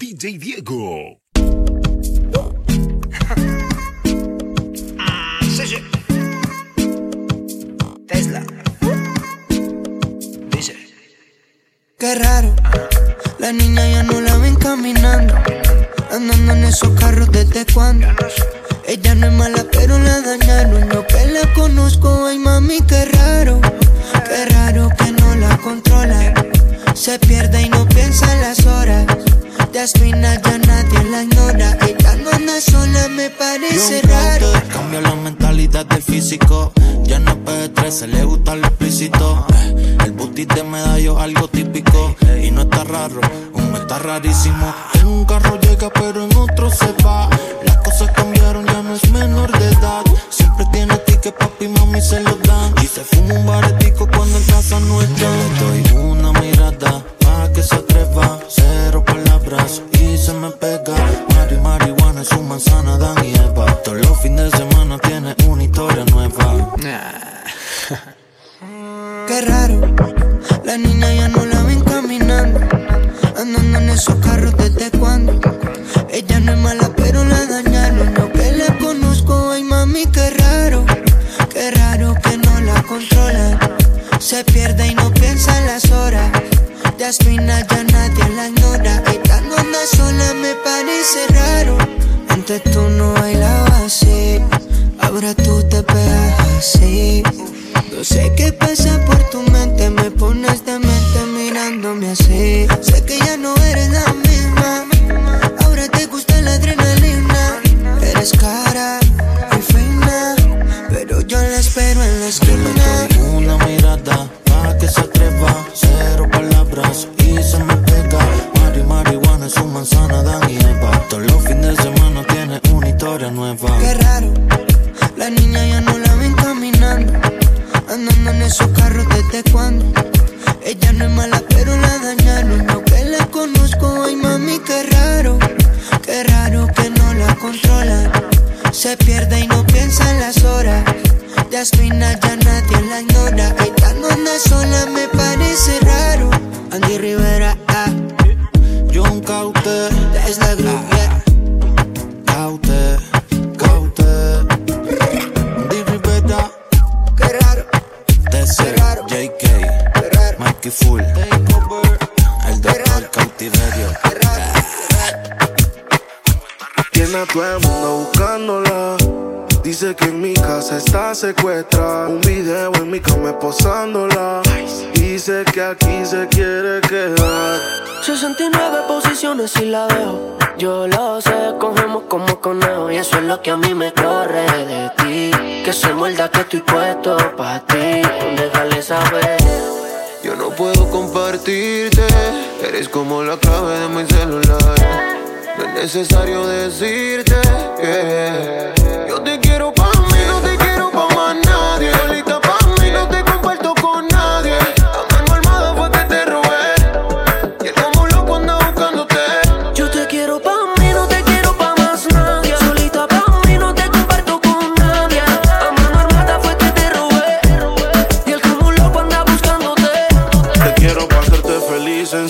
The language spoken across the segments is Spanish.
DJ Diego. Tesla. Dice. Qué raro, la niña ya no la ven caminando. Andando en esos carros desde cuando. Ella no es mala, pero la dañaron. Yo que la conozco, ay mami, qué raro. Qué raro que no la controla. Se pierde y no piensa en las horas. Jasmina ya nadie la ignora. Ella no anda sola, me parece raro. Cambia la mentalidad del físico. Ya no es P3, se le gusta lo explícito. Eh, El booty de medallo, algo típico. Y no está raro, un está rarísimo. En un carro llega, pero en otro se va. Las cosas cambiaron, ya no es menor de edad. Siempre tiene ticket, papi y mami se lo dan. Y se fuma un baretico cuando en casa no está. Le doy una mirada pa' que se atreva. Cero palabras y se me pega. Mari, marihuana su manzana, Dan y Eva. Todos los fines de semana tiene una historia nueva. Qué raro, la niña ya no la ven caminando. Andando en esos carros desde cuando. Ella no es mala, pero la dañaron. Yo que la conozco, ay mami, qué raro. Qué raro que no la controlan. Se pierde y no piensa en las horas. Jasmina ya nadie la sola, me parece raro. Antes tú no bailabas así. Ahora tú te pegas así. No sé qué pasa por tu mente, me pones de mente mirándome así. Se pierde y no piensa en las horas. Jasmina ya nadie la ignora. Ella no anda sola, me parece secuestrada. Un video en mi cama posándola. Dice que aquí se quiere quedar. 69 posiciones y la dejo. Yo lo sé, cogemos como conejo. Y eso es lo que a mí me corre de ti. Que se muerda que estoy puesto pa' ti. Déjale saber. Yo no puedo compartirte, eres como la clave de mi celular. No es necesario decirte que yo te quiero pa'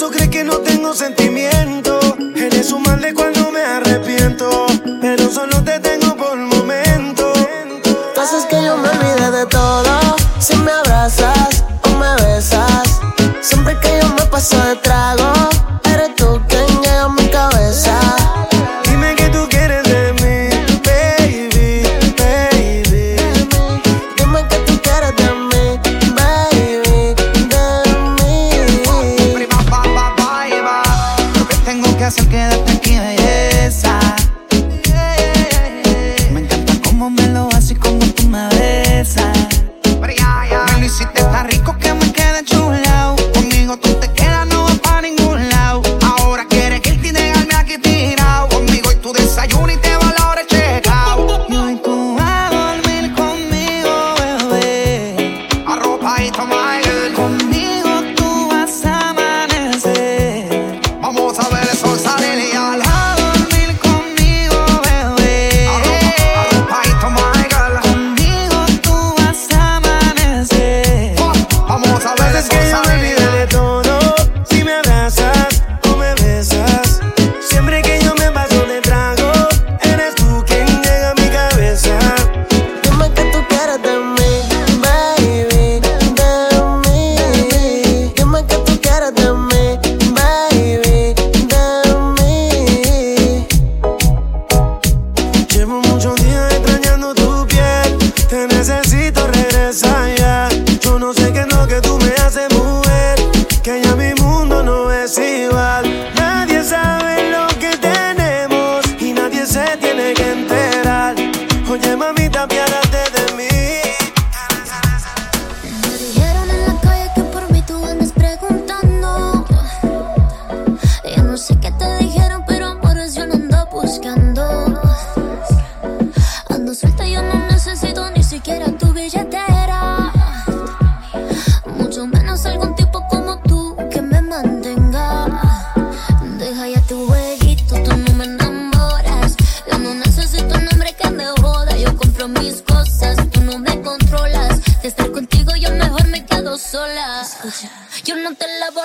¿Acaso crees que no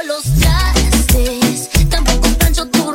los trastes, tampoco plancho tu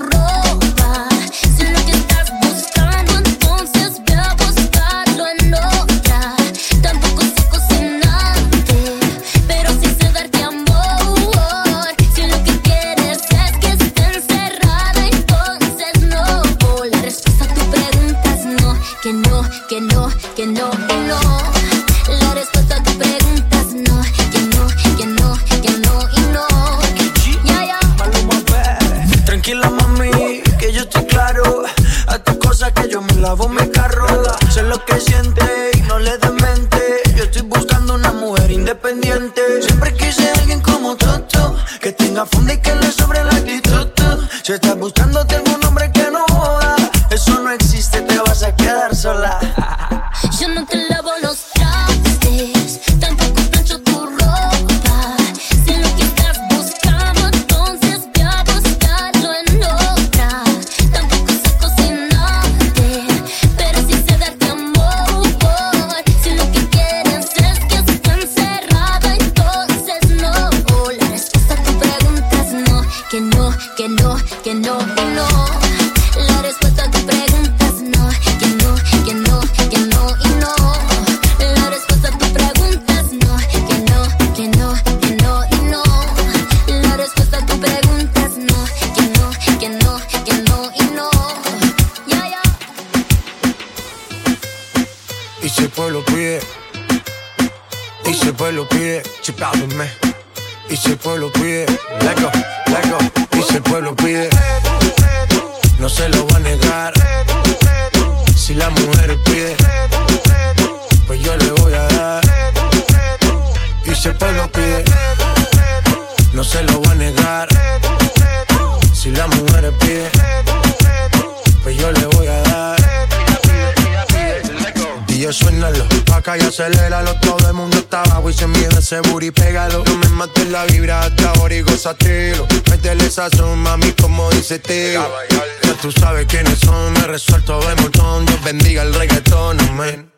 Ya tú sabes quiénes son, me resuelto de montón. Dios bendiga el reggaetón, amén.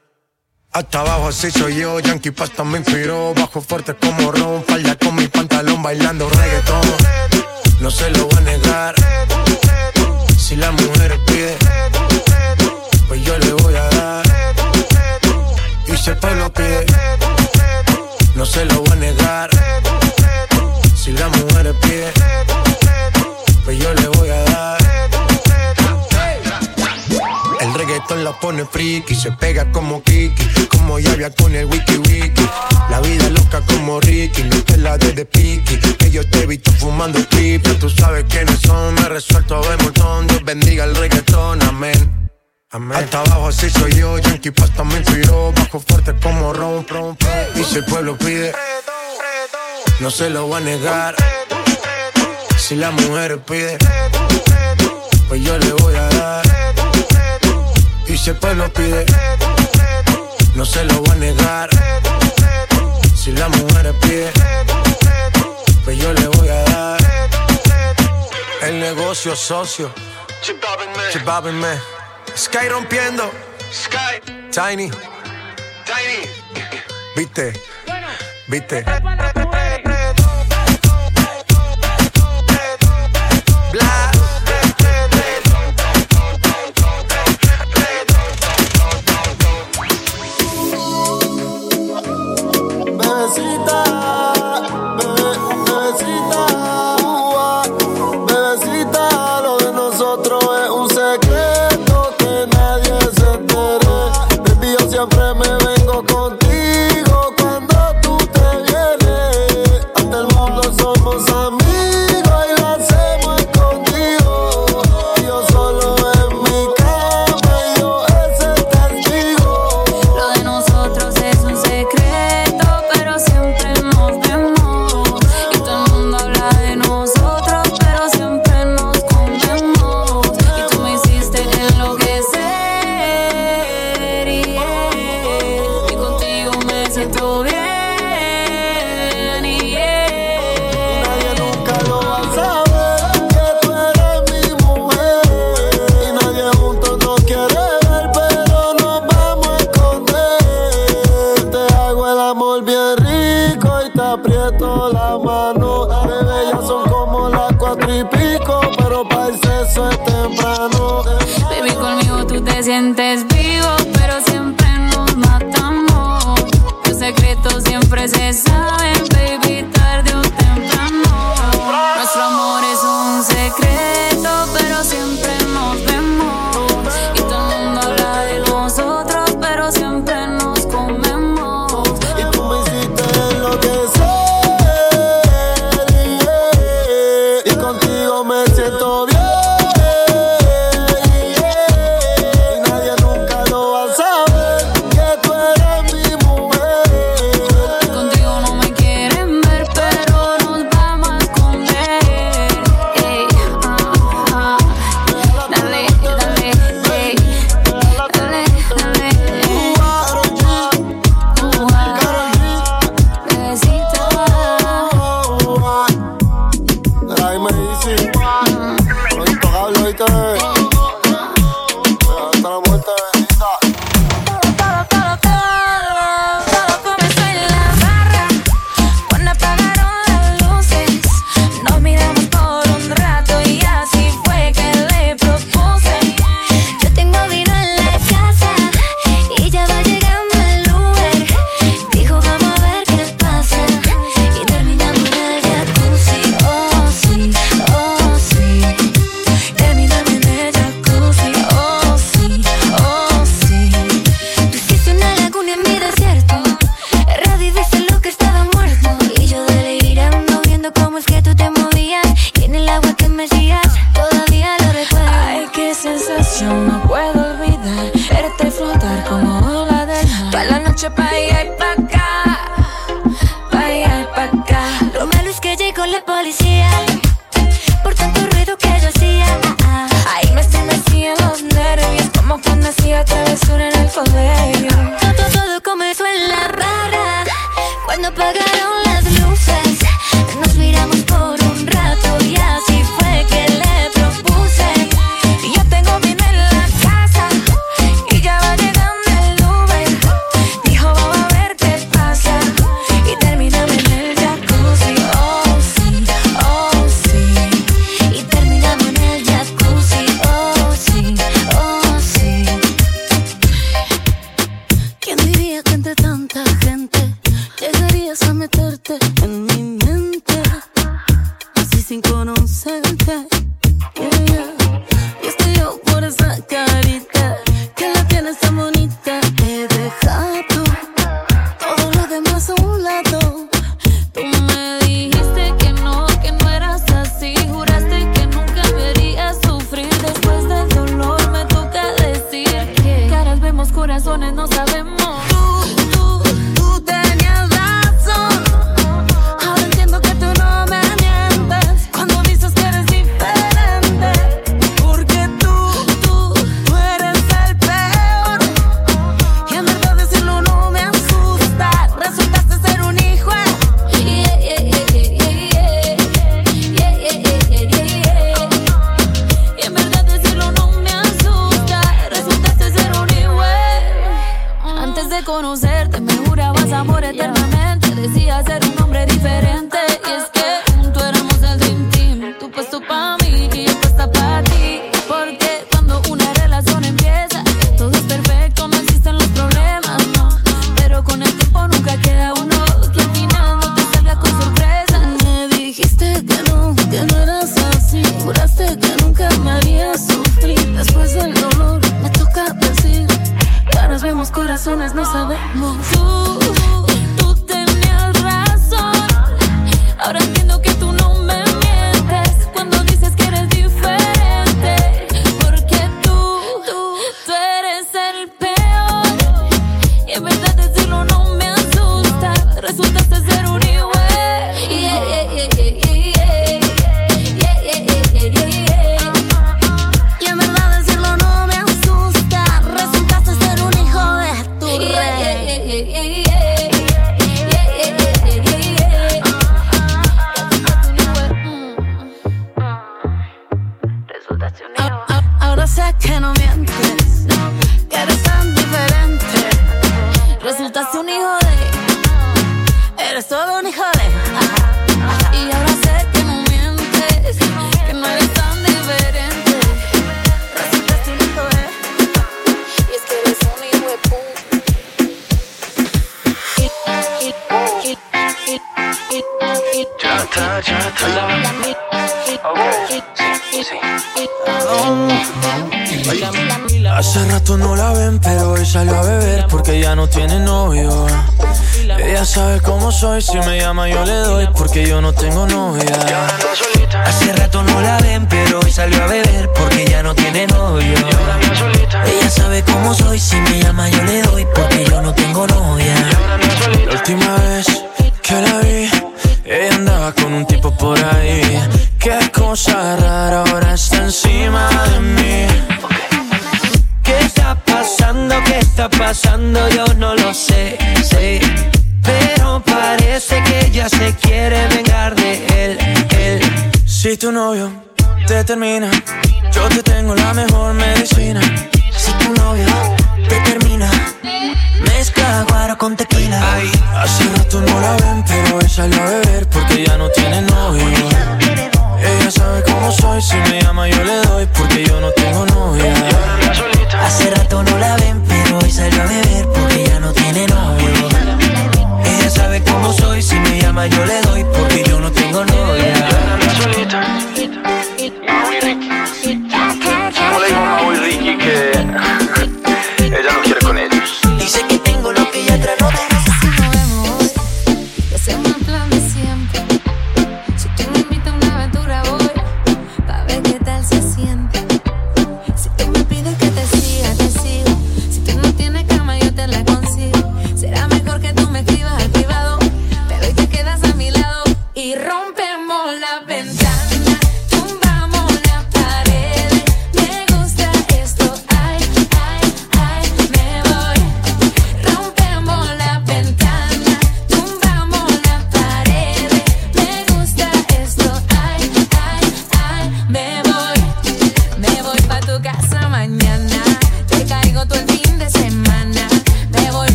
Hasta abajo así soy yo, Yankee Pasta me inspiró. Bajo fuerte como Ron, falda con mi pantalón bailando reggaetón. No se lo voy a negar. Si la mujer pide Pues yo le voy a dar. Y si el pueblo pide No se lo voy a negar. Si la mujer pide la pone friki, se pega como Kiki, como Yavia con el wiki wiki. La vida loca como Ricky, no te la de de piqui. Que yo te he visto fumando triple, tú sabes quiénes son, me resuelto de montón. Dios bendiga el reggaetón, amén. Amén. Hasta abajo así soy yo, Yankee Pasta me inspiró, bajo fuerte como ron, ron, Y si el pueblo pide, no se lo va a negar. Si la mujer pide, pues yo le voy a dar. Y si el pueblo pide, no se lo voy a negar. Si la mujer pide, pues yo le voy a dar. El negocio socio. Chip me. Sky rompiendo. Sky. Tiny. Tiny. Viste. Viste. Bla.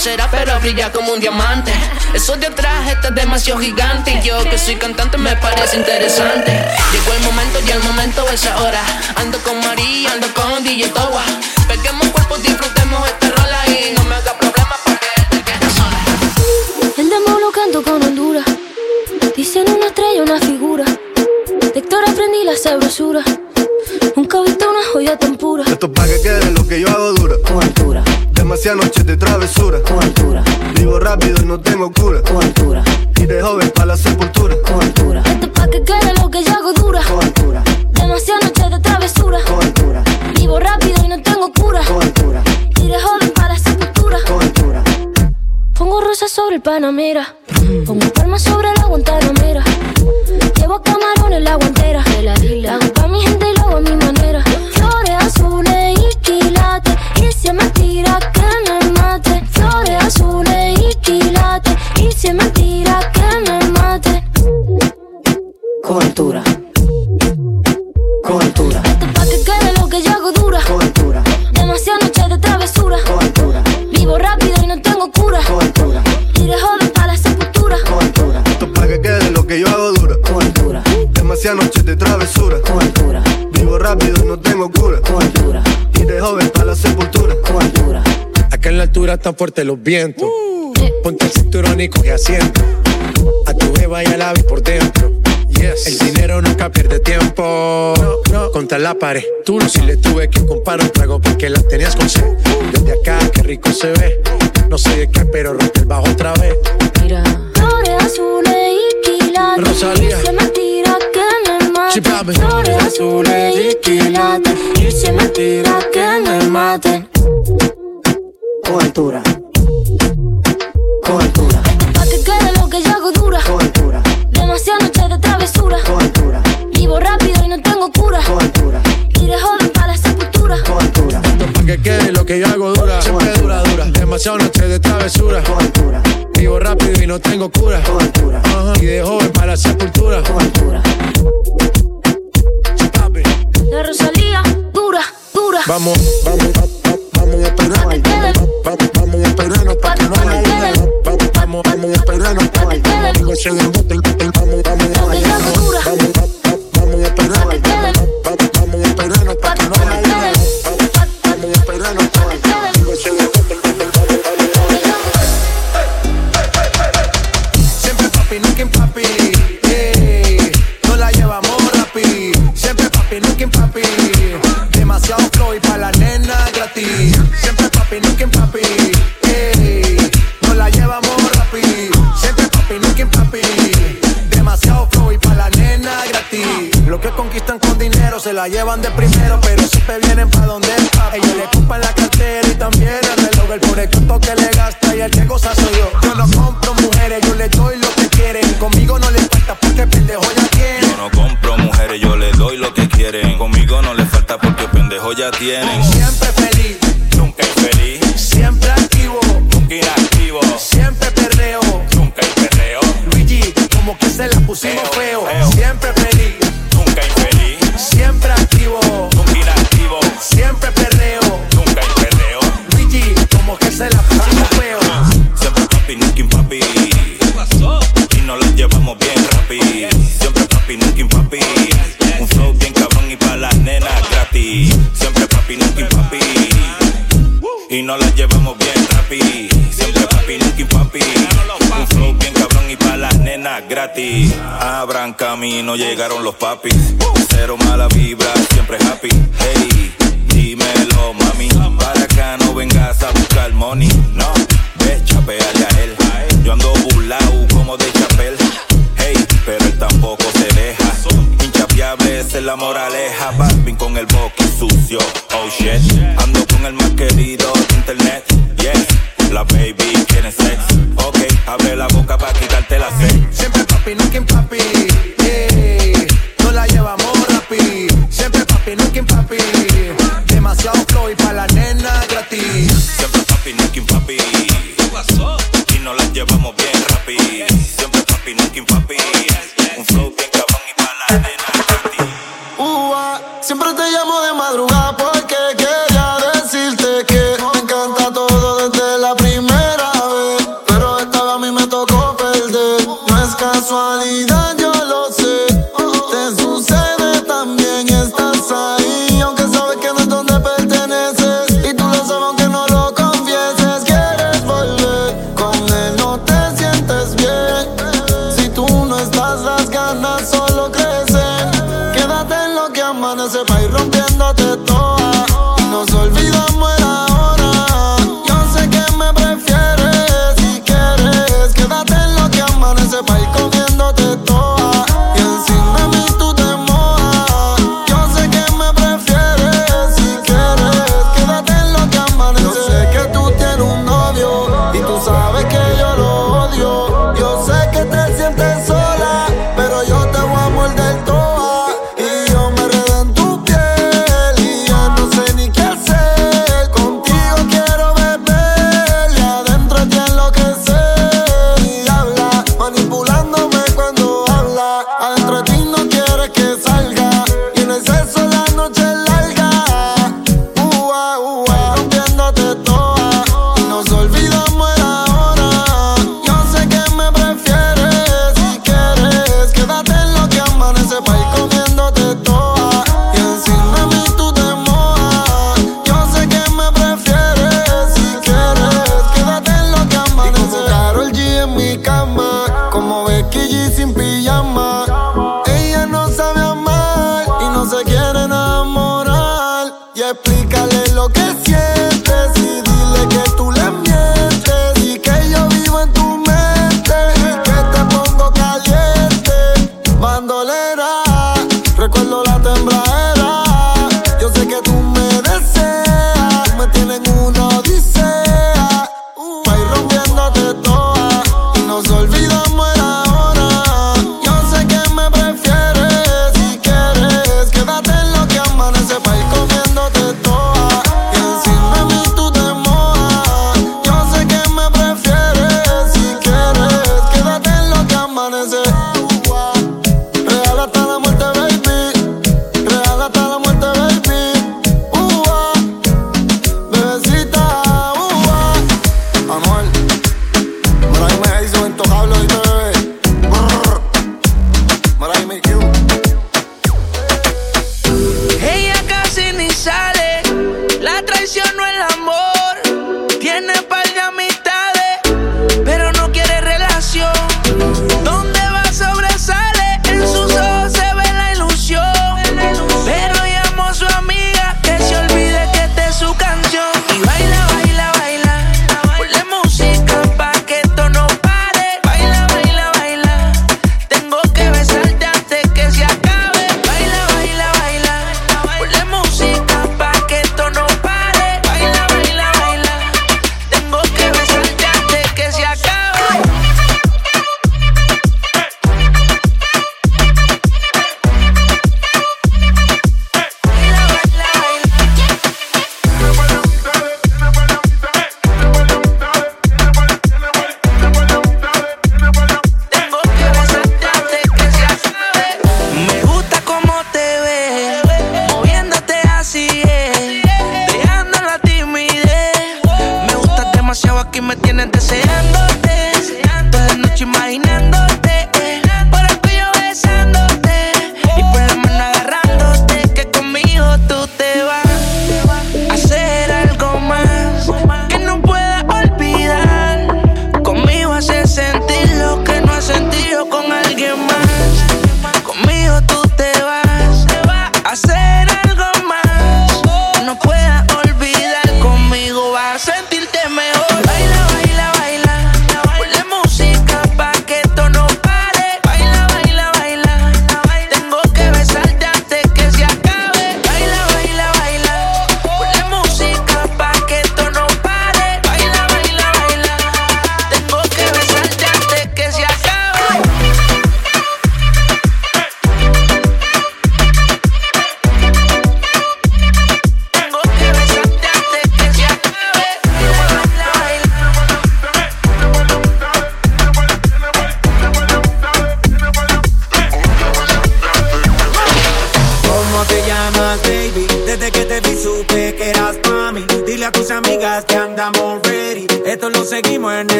Será, pero brilla como un diamante. Eso de atrás está demasiado gigante. Y yo que soy cantante me parece interesante. Llegó el momento y el momento es ahora. Ando con María, ando con DJ Towa. Peguemos cuerpos, disfrutemos esta rola y no me haga problema porque te quedas sola. El demo lo canto con Honduras. Dicen una estrella, una figura. De Héctor aprendí la sabrosura. Nunca he visto una joya tan pura. Esto es pa' que quede lo que yo hago. Demasiadas noches de travesura. Con altura. Vivo rápido y no tengo cura. Con altura. Y de joven pa' la sepultura. Con altura. Esto es pa' que quede lo que yo hago dura. Con altura. Demasiadas noches de travesura. Con altura. Vivo rápido y no tengo cura. Con altura. Y de joven para la sepultura. Con altura. Pongo rosas sobre el Panamera. Pongo palmas sobre la guantanamera. Llevo camarón en la guantera. Hago pa' mi gente y lo hago a mi manera. Flores azules y quilates. Y si es mentira que me mate. Flores azules y quilates. Y si es mentira que me mate. Con altura. Con altura. Esto es pa' que quede lo que yo hago dura. Con altura. Demasiadas noches de travesura. Con altura. Vivo rápido y no tengo cura. Con altura. Y de joven para la sepultura. Con altura. Esto es pa' que quede lo que yo hago dura. Con altura. Demasiadas noches de travesura. Altura están fuertes los vientos. Ponte el cinturón y coge asiento. A tu jeva y a la vi por dentro. Yes. El dinero nunca pierde tiempo. Contra la pared. Tú no si le tuve que comprar un trago porque la tenías con sed. Desde acá, qué rico se ve. No sé de qué, pero rompe el bajo otra vez. Mira. Flores azules y quilates. Rosalía. Y si es mentira que me mate. Flores azules y quilates. Y si es mentira que me mate. Con altura. Con altura. Pa' que quede lo que yo hago dura. Con altura. Demasiadas noches de travesura. Con altura. Vivo rápido y no tengo cura. Con altura. Y de joven para la sepultura. Con altura. Esto es pa' que quede lo que yo hago dura. Siempre dura, dura. Demasiado noche de travesura. Con altura. Vivo rápido y no tengo cura. Con altura. Ajá. Y de joven para la sepultura. Con altura. Sí, papi. La Rosalía, dura, dura. Vamos, vamos, vamos, vamos a esperar. quede. Vamos, vamos a esperarnos pa' que no haya. Vamos, vamos, a esperarnos pa' que el bote, vamos, vamos, vamos, a esperar. Pa' que quede. Vamos, vamos a esperarnos pa' que no haya gratis. Abran camino, llegaron los papis. Cero mala vibra, siempre happy. Hey, dímelo, mami. Para acá no vengas a buscar money. No, ve, chapeale a él. Yo ando burlao como de chapel. Hey, pero él tampoco se deja. Inchapeable, es la moraleja. Barbie con el boqui sucio. Oh shit, ando con el más querido de internet. Yes, la baby tiene sexo. Ok, abre la boca para quitarte la sed. Siempre papi, no quien papi. No la llevamos rapi. Siempre papi, no quien papi. Demasiado flow y pa' la nena gratis. Siempre papi, no quien papi. Y no la llevamos bien rapi. Siempre papi, no quien papi. Un flow bien cabrón y pa' la nena gratis. Uh, siempre te llamo de madrugada por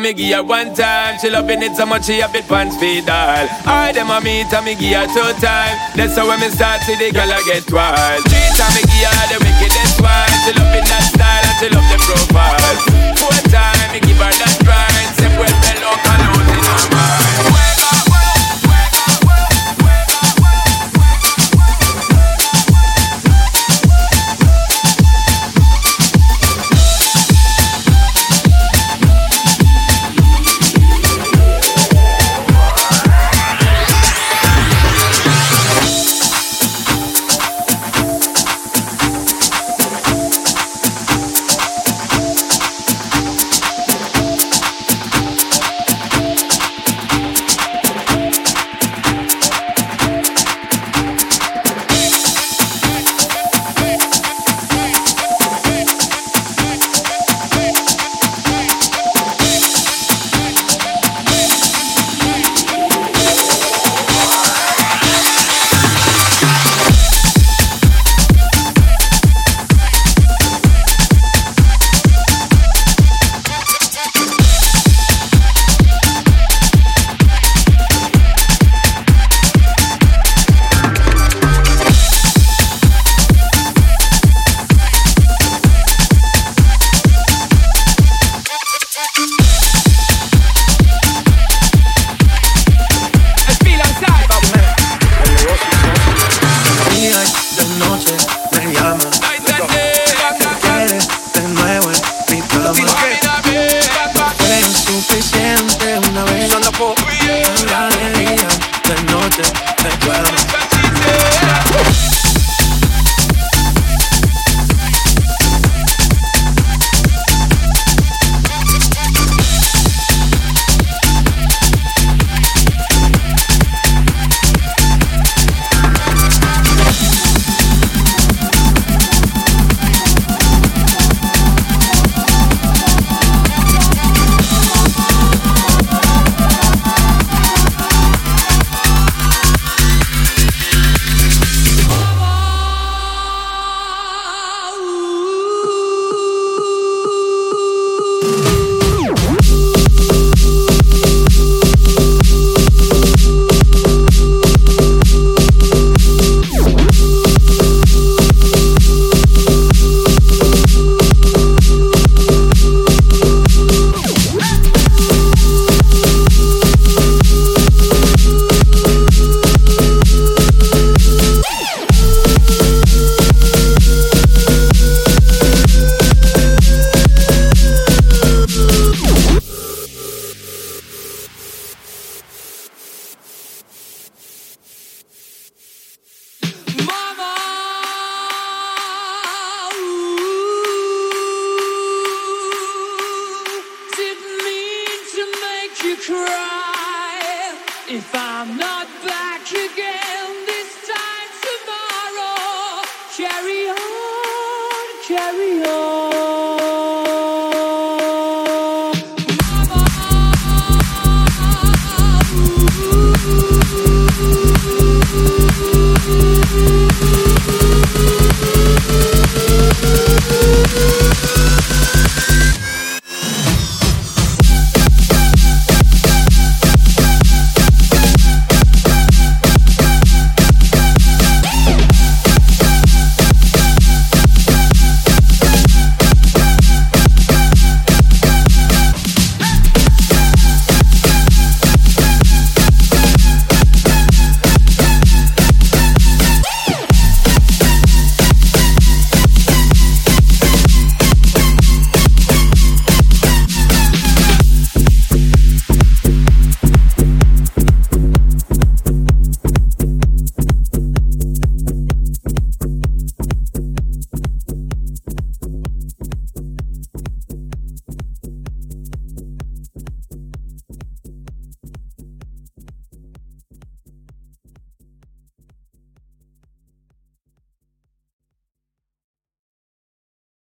me give her one time. She loving it so much she have it pants feed all. I them a meet and me give her two time. That's how when me start see the girl I get wild. Three time me give her the wickedest one. She loving that style and she love the profile. Four time me give her that grind. Same well if I'm not back again.